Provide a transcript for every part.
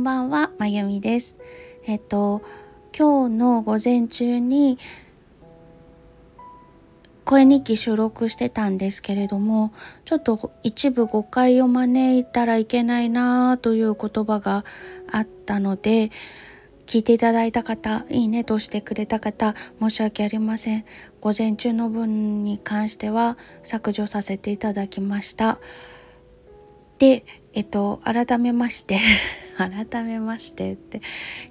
んばんは、まゆみです。えっと、今日の午前中に声日記収録してたんですけれども、ちょっと一部誤解を招いたらいけないなという言葉があったので、聞いていただいた方、いいねとしてくれた方、申し訳ありません。午前中の分に関しては削除させていただきました。で、えっと、改めまして改めましてって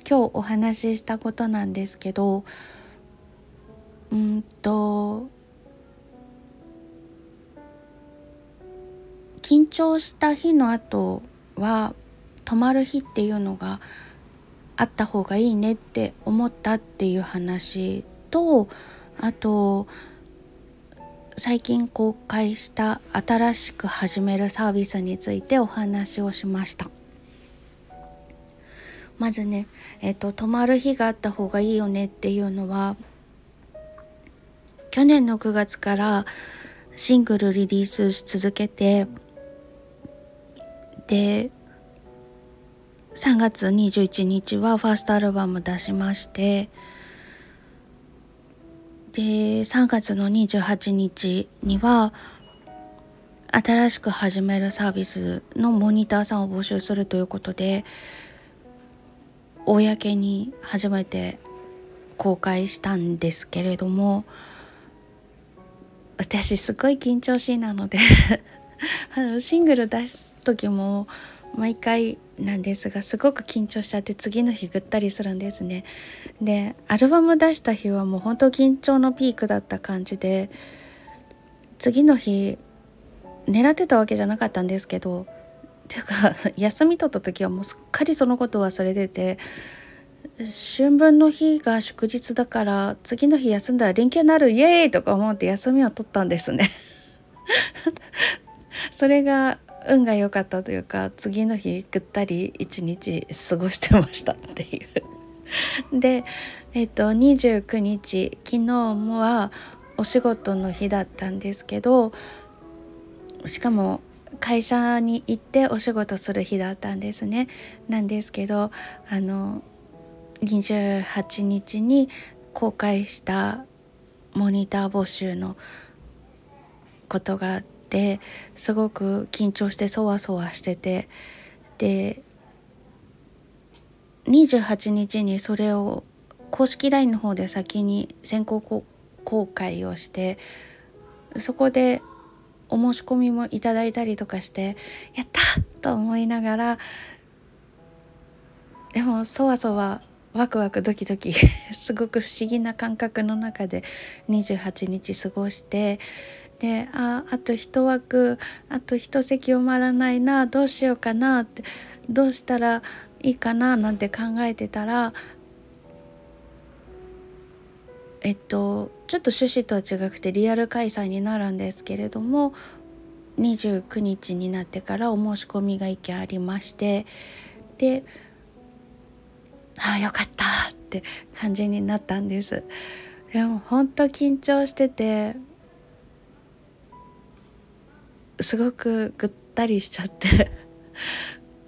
今日お話ししたことなんですけどうんと緊張した日の後は泊まる日っていうのがあった方がいいねって思ったっていう話とあと最近公開した新しく始めるサービスについてお話をしました。まずねえっ、と泊まる日があった方がいいよねっていうのは去年の9月からシングルリリースし続けてで3月21日はファーストアルバム出しましてで3月の28日には新しく始めるサービスのモニターさんを募集するということで公に初めて公開したんですけれども私すごい緊張しいなので あのシングル出す時も毎回なんですがすごく緊張しちゃって次の日ぐったりするんですね。でアルバム出した日はもう本当緊張のピークだった感じで次の日狙ってたわけじゃなかったんですけどていうか 休み取った時はもうすっかりそのこと忘れてて春分の日が祝日だから次の日休んだら連休になるイエーイとか思って休みを取ったんですね。それが運が良かったというか次の日ぐったり一日過ごしてましたっていう。でえっ、と29日昨日もはお仕事の日だったんですけどしかも会社に行ってお仕事する日だったんですね。なんですけどあの28日に公開したモニター募集のことがあってすごく緊張してそわそわしててで28日にそれを公式 LINE の方で先に先行公開をしてそこでお申し込みもいただいたりとかしてやったと思いながらでもそわそわワクワクドキドキ すごく不思議な感覚の中で28日過ごしてでああと一枠あと一席埋まらないなどうしようかなってどうしたらいいかななんて考えてたらえっとちょっと趣旨とは違くてリアル開催になるんですけれども29日になってからお申し込みが1件ありましてでああよかったって感じになったんです。でも本当緊張しててすごくぐったりしちゃって。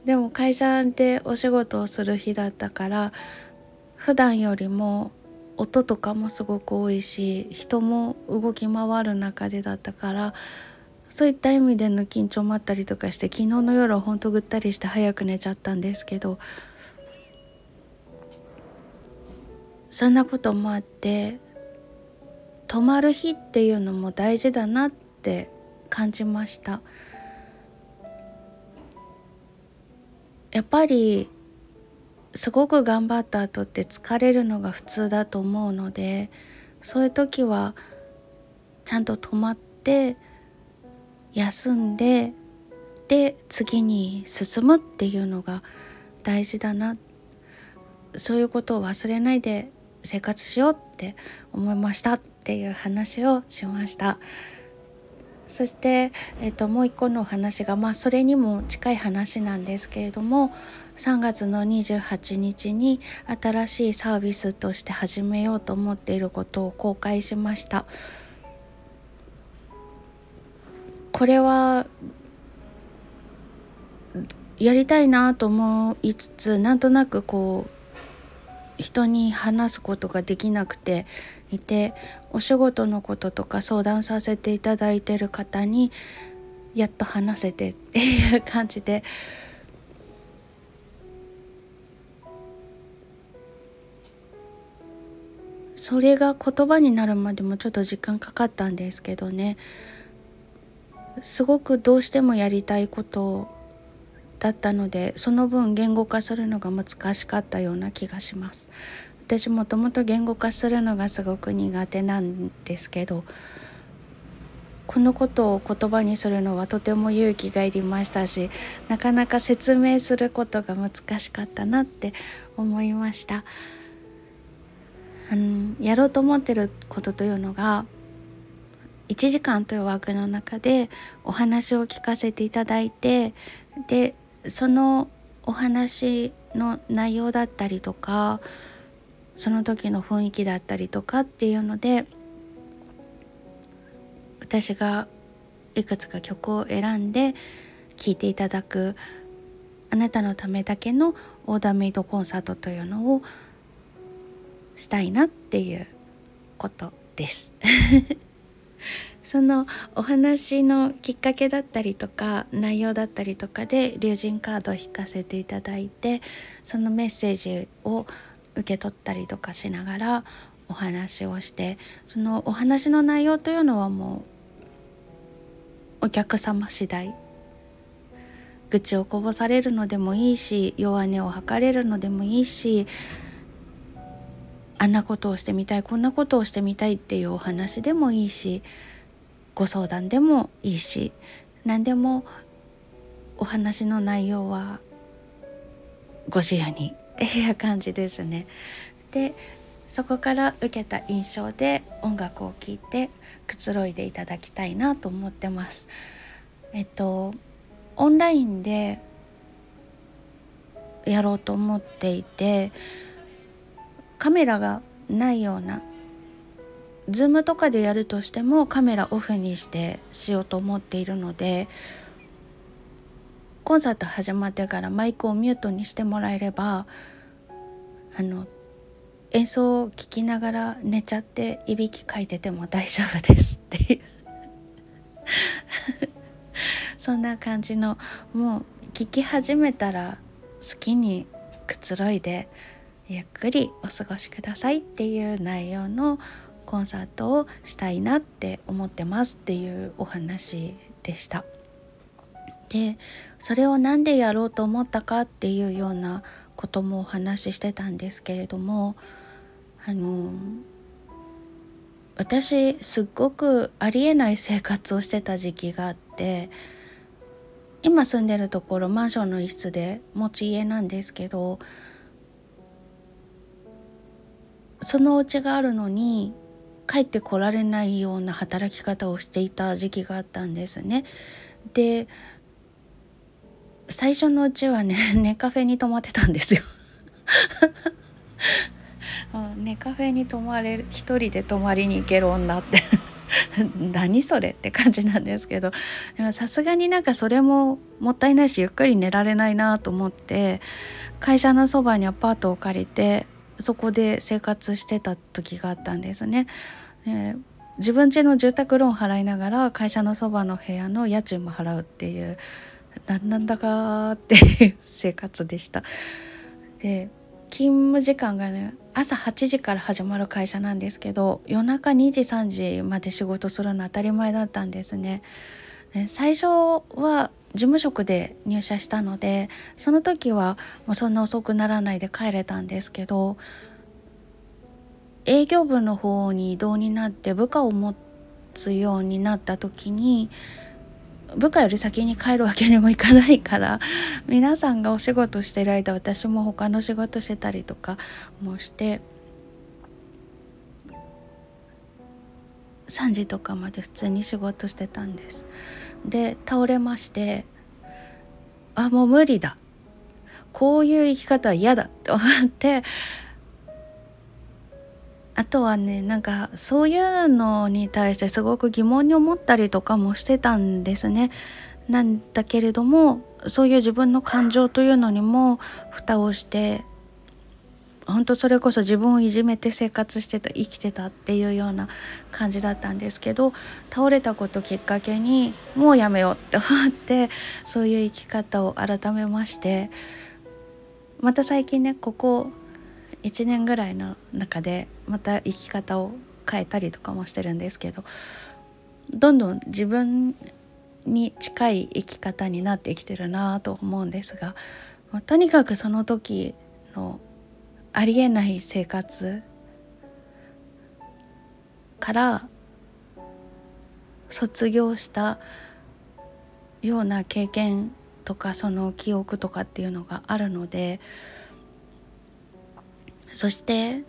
でも会社でお仕事をする日だったから普段よりも音とかもすごく多いし人も動き回る中でだったからそういった意味での緊張もあったりとかして昨日の夜はほんとぐったりして早く寝ちゃったんですけどそんなこともあって泊まる日っていうのも大事だなって感じました。やっぱりすごく頑張った後って疲れるのが普通だと思うのでそういう時はちゃんと止まって休んでで次に進むっていうのが大事だな。そういうことを忘れないで生活しようって思いましたっていう話をしました。そして、えっと、もう一個のお話が、まあ、それにも近い話なんですけれども3月の28日に新しいサービスとして始めようと思っていることを公開しましたこれはやりたいなと思いつつなんとなくこう人に話すことができなくていてお仕事のこととか相談させていただいてる方にやっと話せてっていう感じで。それが言葉になるまでもちょっと時間かかったんですけどね。すごくどうしてもやりたいことだったのでその分言語化するのが難しかったような気がします。私もともと言語化するのがすごく苦手なんですけどこのことを言葉にするのはとても勇気がいりましたしなかなか説明することが難しかったなって思いました。あのやろうと思ってることというのが1時間という枠の中でお話を聞かせていただいてでそのお話の内容だったりとかその時の雰囲気だったりとかっていうので私がいくつか曲を選んで聴いていただくあなたのためだけのオーダーメイドコンサートというのをしたいなっていうことです。そのお話のきっかけだったりとか内容だったりとかで龍神カードを引かせていただいてそのメッセージを受け取ったりとかしながらお話をしてそのお話の内容というのはもうお客様次第愚痴をこぼされるのでもいいし弱音を吐かれるのでもいいしあんなことをしてみたいこんなことをしてみたいっていうお話でもいいしご相談でもいいし何でもお話の内容はご自由にっていう感じですね。でそこから受けた印象で音楽を聴いてくつろいでいただきたいなと思ってます。えっとオンラインでやろうと思っていてカメラがないような。ズームとかでやるとしてもカメラオフにしてしようと思っているのでコンサート始まってからマイクをミュートにしてもらえればあの演奏を聴きながら寝ちゃっていびきかいてても大丈夫ですっていう。そんな感じのもう聴き始めたら好きにくつろいでゆっくりお過ごしくださいっていう内容のコンサートをしたいなって思ってますっていうお話でした。でそれを何でやろうと思ったかっていうようなこともお話ししてたんですけれどもあの私すっごくありえない生活をしてた時期があって今住んでるところマンションの一室で持ち家なんですけどそのお家があるのに帰ってこられないような働き方をしていた時期があったんですね。で最初のうちはね ネカフェに泊まってたんですよ。ネカフェに泊まれる一人で泊まりに行ける女って 何それって感じなんですけどでもさすがになんかそれももったいないしゆっくり寝られないなと思って会社のそばにアパートを借りてそこで生活してた時があったんですね。で自分家の住宅ローン払いながら会社のそばの部屋の家賃も払うっていう何なんだかっていう生活でした。で勤務時間がね朝8時から始まる会社なんですけど夜中2時3時まで仕事するの当たり前だったんですね。最初は事務職で入社したのでその時はもうそんな遅くならないで帰れたんですけど営業部の方に異動になって部下を持つようになった時に部下より先に帰るわけにもいかないから皆さんがお仕事してる間私も他の仕事してたりとかもして3時とかまで普通に仕事してたんです。で倒れましてあもう無理だこういう生き方は嫌だって思ってあとはねなんかそういうのに対してすごく疑問に思ったりとかもしてたんですね。なんだけれどもそういう自分の感情というのにも蓋をして本当それこそ自分をいじめて生活してた生きてたっていうような感じだったんですけど倒れたこときっかけにもうやめようって思って そういう生き方を改めまして。また最近ねここ1年ぐらいの中でまた生き方を変えたりとかもしてるんですけどどんどん自分に近い生き方になってきてるなと思うんですが、まあ、とにかくその時のありえない生活から卒業したような経験とかその記憶とかっていうのがあるのでそして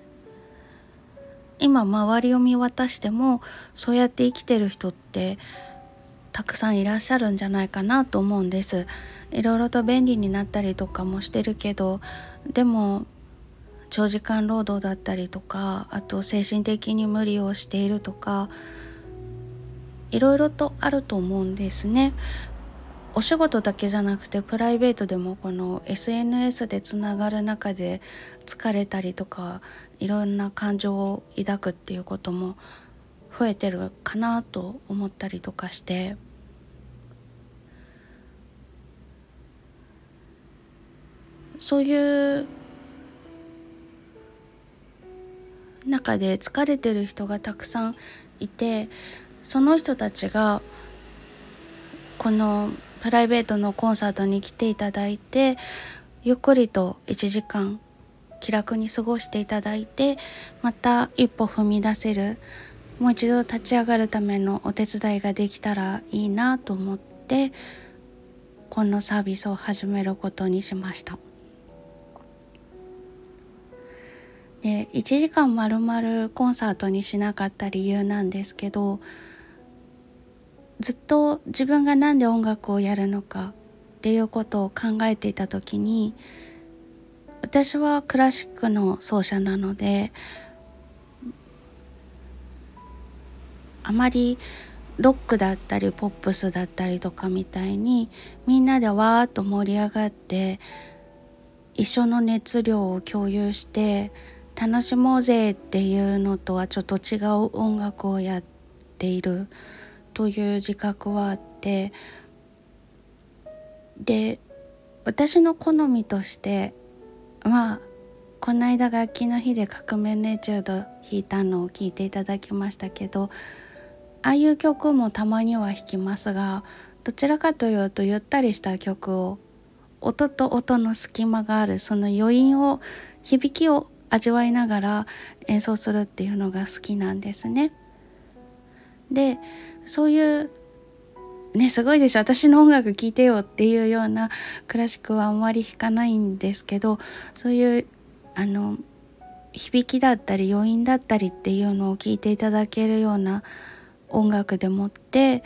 今周りを見渡してもそうやって生きてる人ってたくさんいらっしゃるんじゃないかなと思うんです。いろいろと便利になったりとかもしてるけどでも長時間労働だったりとかあと精神的に無理をしているとかいろいろとあると思うんですね。お仕事だけじゃなくてプライベートでもこの SNS でつながる中で疲れたりとかいろんな感情を抱くっていうことも増えてるかなと思ったりとかして。そういう中で疲れてる人がたくさんいてその人たちがこのプライベートのコンサートに来ていただいてゆっくりと1時間気楽に過ごしていただいてまた一歩踏み出せるもう一度立ち上がるためのお手伝いができたらいいなと思ってこのサービスを始めることにしました。で1時間まるまるコンサートにしなかった理由なんですけどずっと自分が何で音楽をやるのかっていうことを考えていた時に私はクラシックの奏者なのであまりロックだったりポップスだったりとかみたいにみんなでわーっと盛り上がって一緒の熱量を共有して楽しもうぜっていうのとはちょっと違う音楽をやっているという自覚はあってで私の好みとしてまあこの間楽器の日で革命のエチュード弾いたのを聞いていただきましたけどああいう曲もたまには弾きますがどちらかというとゆったりした曲を音と音の隙間があるその余韻を響きを味わいながら演奏するっていうのが好きなんですね。でそういうねすごいでしょ私の音楽聴いてよっていうようなクラシックはあんまり弾かないんですけどそういうあの響きだったり余韻だったりっていうのを聞いていただけるような音楽でもって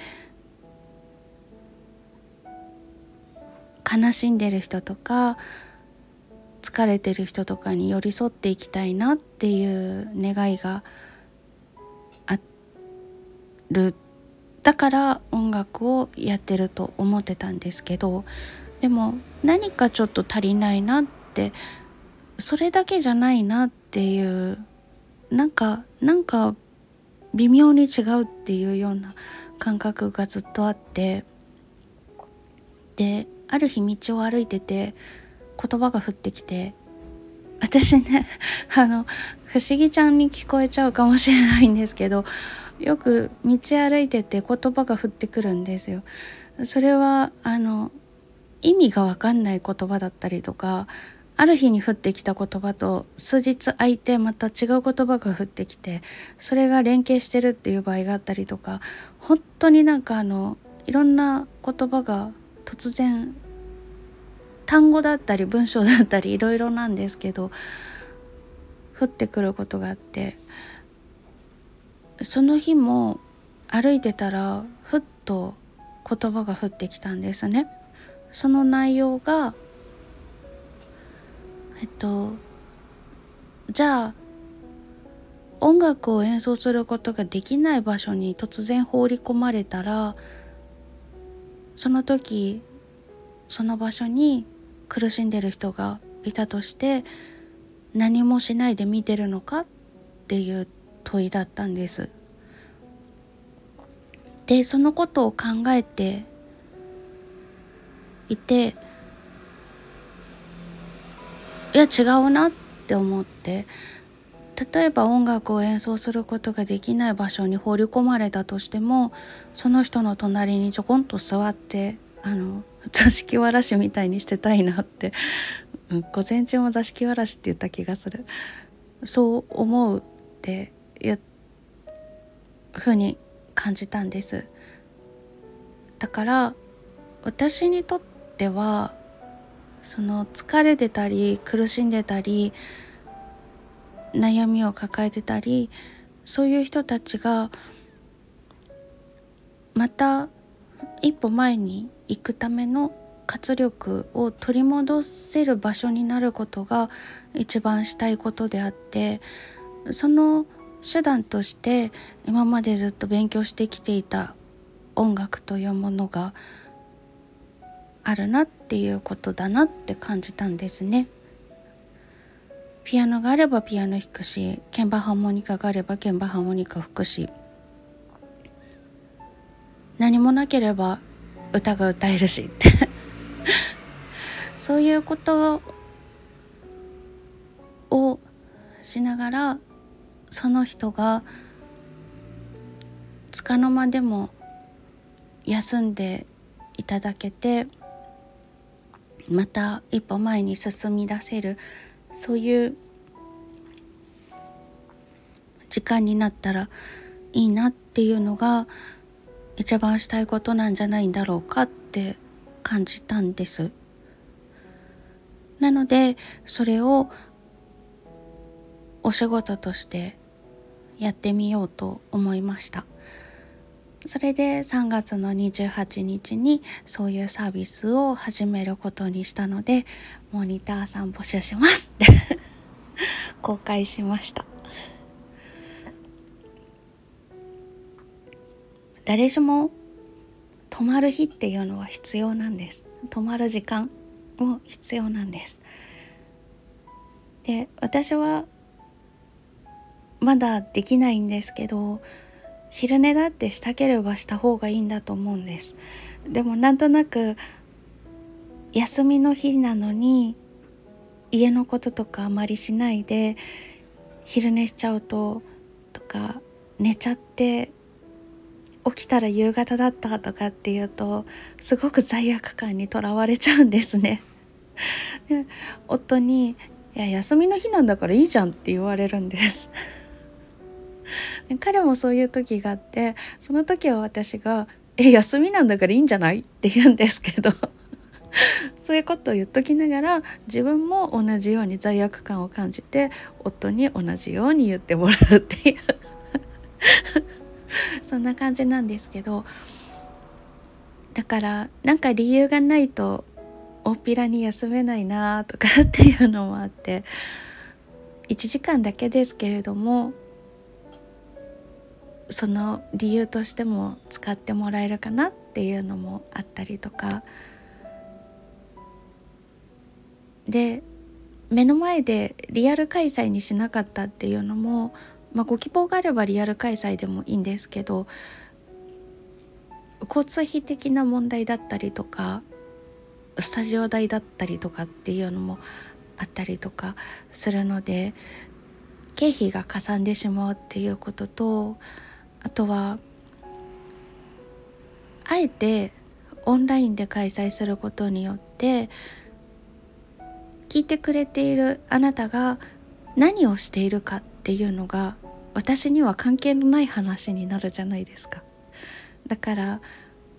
悲しんでる人とか疲れてる人とかに寄り添っていきたいなっていう願いがある。だから音楽をやってると思ってたんですけどでも何かちょっと足りないなってそれだけじゃないなっていうなんかなんか微妙に違うっていうような感覚がずっとあってである日道を歩いてて言葉が降ってきて私ね あの不思議ちゃんに聞こえちゃうかもしれないんですけどよく道歩いてて言葉が降ってくるんですよ。それはあの意味がわかんない言葉だったりとかある日に降ってきた言葉と数日空いてまた違う言葉が降ってきてそれが連携してるっていう場合があったりとか本当になんかあのいろんな言葉が突然単語だったり文章だったりいろいろなんですけど降ってくることがあってその日も歩いてたらふっと言葉が降ってきたんですね。その内容がえっとじゃあ音楽を演奏することができない場所に突然放り込まれたらその時その場所に苦しんでる人がいたとして何もしないで見てるのかっていう問いだったんです。でそのことを考えていていや違うなって思って例えば音楽を演奏することができない場所に放り込まれたとしてもその人の隣にちょこんと座ってあの座敷わらしみたいにしてたいなって、うん、午前中も座敷わらしって言った気がする。そう思うっていうふうに感じたんです。だから私にとってはその疲れてたり苦しんでたり悩みを抱えてたりそういう人たちがまた一歩前に行くための活力を取り戻せる場所になることが一番したいことであってその手段として今までずっと勉強してきていた音楽というものがあるなっていうことだなって感じたんですね。ピアノがあればピアノ弾くし鍵盤ハーモニカがあれば鍵盤ハーモニカ吹くし何もなければ歌が歌えるしって。そういうことをしながらその人がつかの間でも休んでいただけてまた一歩前に進み出せるそういう時間になったらいいなっていうのが一番したいことなんじゃないんだろうかって感じたんです。なのでそれをお仕事としてやってみようと思いました。それで3月の28日にそういうサービスを始めることにしたのでモニターさん募集しますって 公開しました誰しも泊まる日っていうのは必要なんです。泊まる時間も必要なんです。で私はまだできないんですけど昼寝だってしたければした方がいいんだと思うんです。でもなんとなく休みの日なのに家のこととかあまりしないで昼寝しちゃうととか寝ちゃって起きたら夕方だったとかっていうとすごく罪悪感にとらわれちゃうんですね。で夫に「いや休みの日なんだからいいじゃん」って言われるんです。彼もそういう時があってその時は私が「え休みなんだからいいんじゃない?」って言うんですけどそういうことを言っときながら自分も同じように罪悪感を感じて夫に同じように言ってもらうっていう そんな感じなんですけどだからなんか理由がないと大っぴらに休めないなとかっていうのもあって1時間だけですけれどもその理由としても使ってもらえるかなっていうのもあったりとか。で目の前でリアル開催にしなかったっていうのも、まあ、ご希望があればリアル開催でもいいんですけど交通費的な問題だったりとかスタジオ代だったりとかっていうのもあったりとかするので経費がかさんでしまうっていうこととあとはあえてオンラインで開催することによって聞いてくれているあなたが何をしているかっていうのが私には関係のない話になるじゃないですか。だから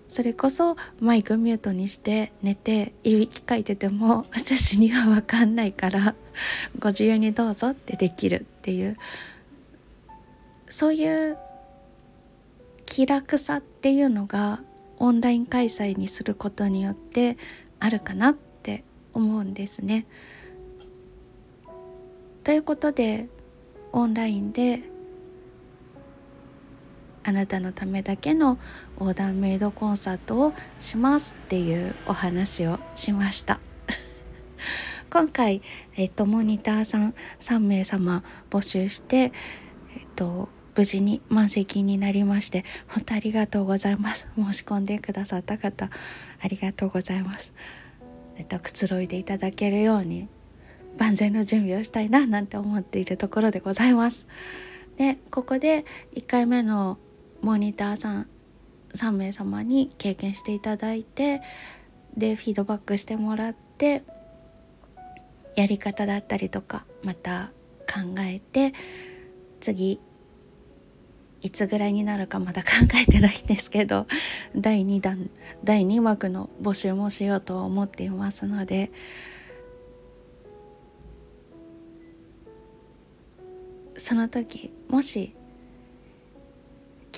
それこそマイクミュートにして寝ていびきかいてても 私には分かんないからご自由にどうぞってできるっていうそういう気楽さっていうのがオンライン開催にすることによってあるかなって思うんですね。ということでオンラインであなたのためだけのオーダーメイドコンサートをしますっていうお話をしました。今回、えっと、モニターさん3名様募集して、えっと、無事に満席になりまして本当ありがとうございます。申し込んでくださった方ありがとうございます。えっとくつろいでいただけるように万全の準備をしたいななんて思っているところでございます。でここで1回目のモニターさん3名様に経験していただいてでフィードバックしてもらってやり方だったりとかまた考えて次いつぐらいになるかまだ考えてないんですけど 第2弾第2幕の募集もしようと思っていますのでその時もし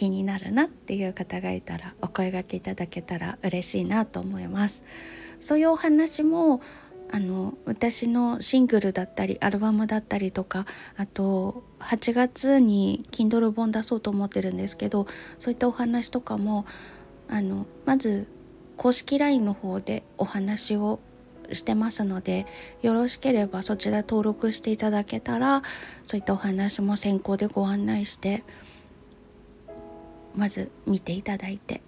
気になるなっていう方がいたらお声がけいただけたら嬉しいなと思います。そういうお話もあの私のシングルだったりアルバムだったりとかあと8月に Kindle 本出そうと思ってるんですけどそういったお話とかもあのまず公式 LINE の方でお話をしてますのでよろしければそちら登録していただけたらそういったお話も先行でご案内してまず見ていただいて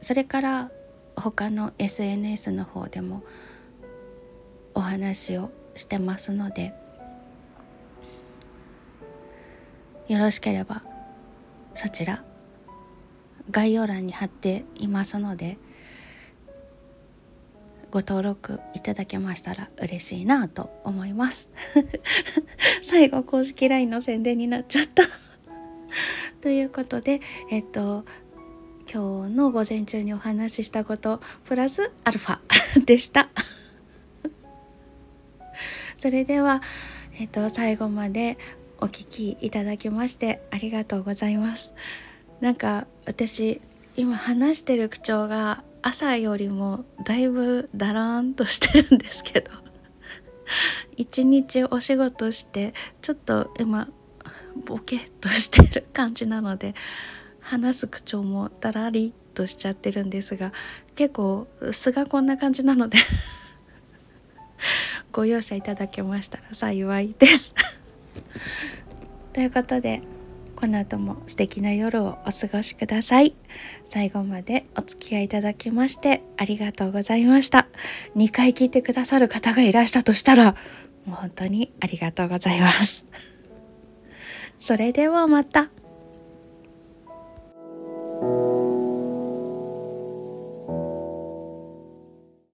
それから他の SNS の方でもお話をしてますのでよろしければそちら概要欄に貼っていますのでご登録いただけましたら嬉しいなと思います。最後公式 LINE の宣伝になっちゃった。ということでえっと今日の午前中にお話ししたことプラスアルファ でした。それでは、えっと、最後までお聞きいただきましてありがとうございます。なんか私今話してる口調が朝よりもだいぶだらーんとしてるんですけど。一日お仕事してちょっと今ボケっとしてる感じなので話す口調もだらりとしちゃってるんですが結構素がこんな感じなので ご容赦いただけましたら幸いです。ということでこの後も素敵な夜をお過ごしください。最後までお付き合いいただきましてありがとうございました。2回聞いてくださる方がいらしたとしたらもう本当にありがとうございます。それではまた。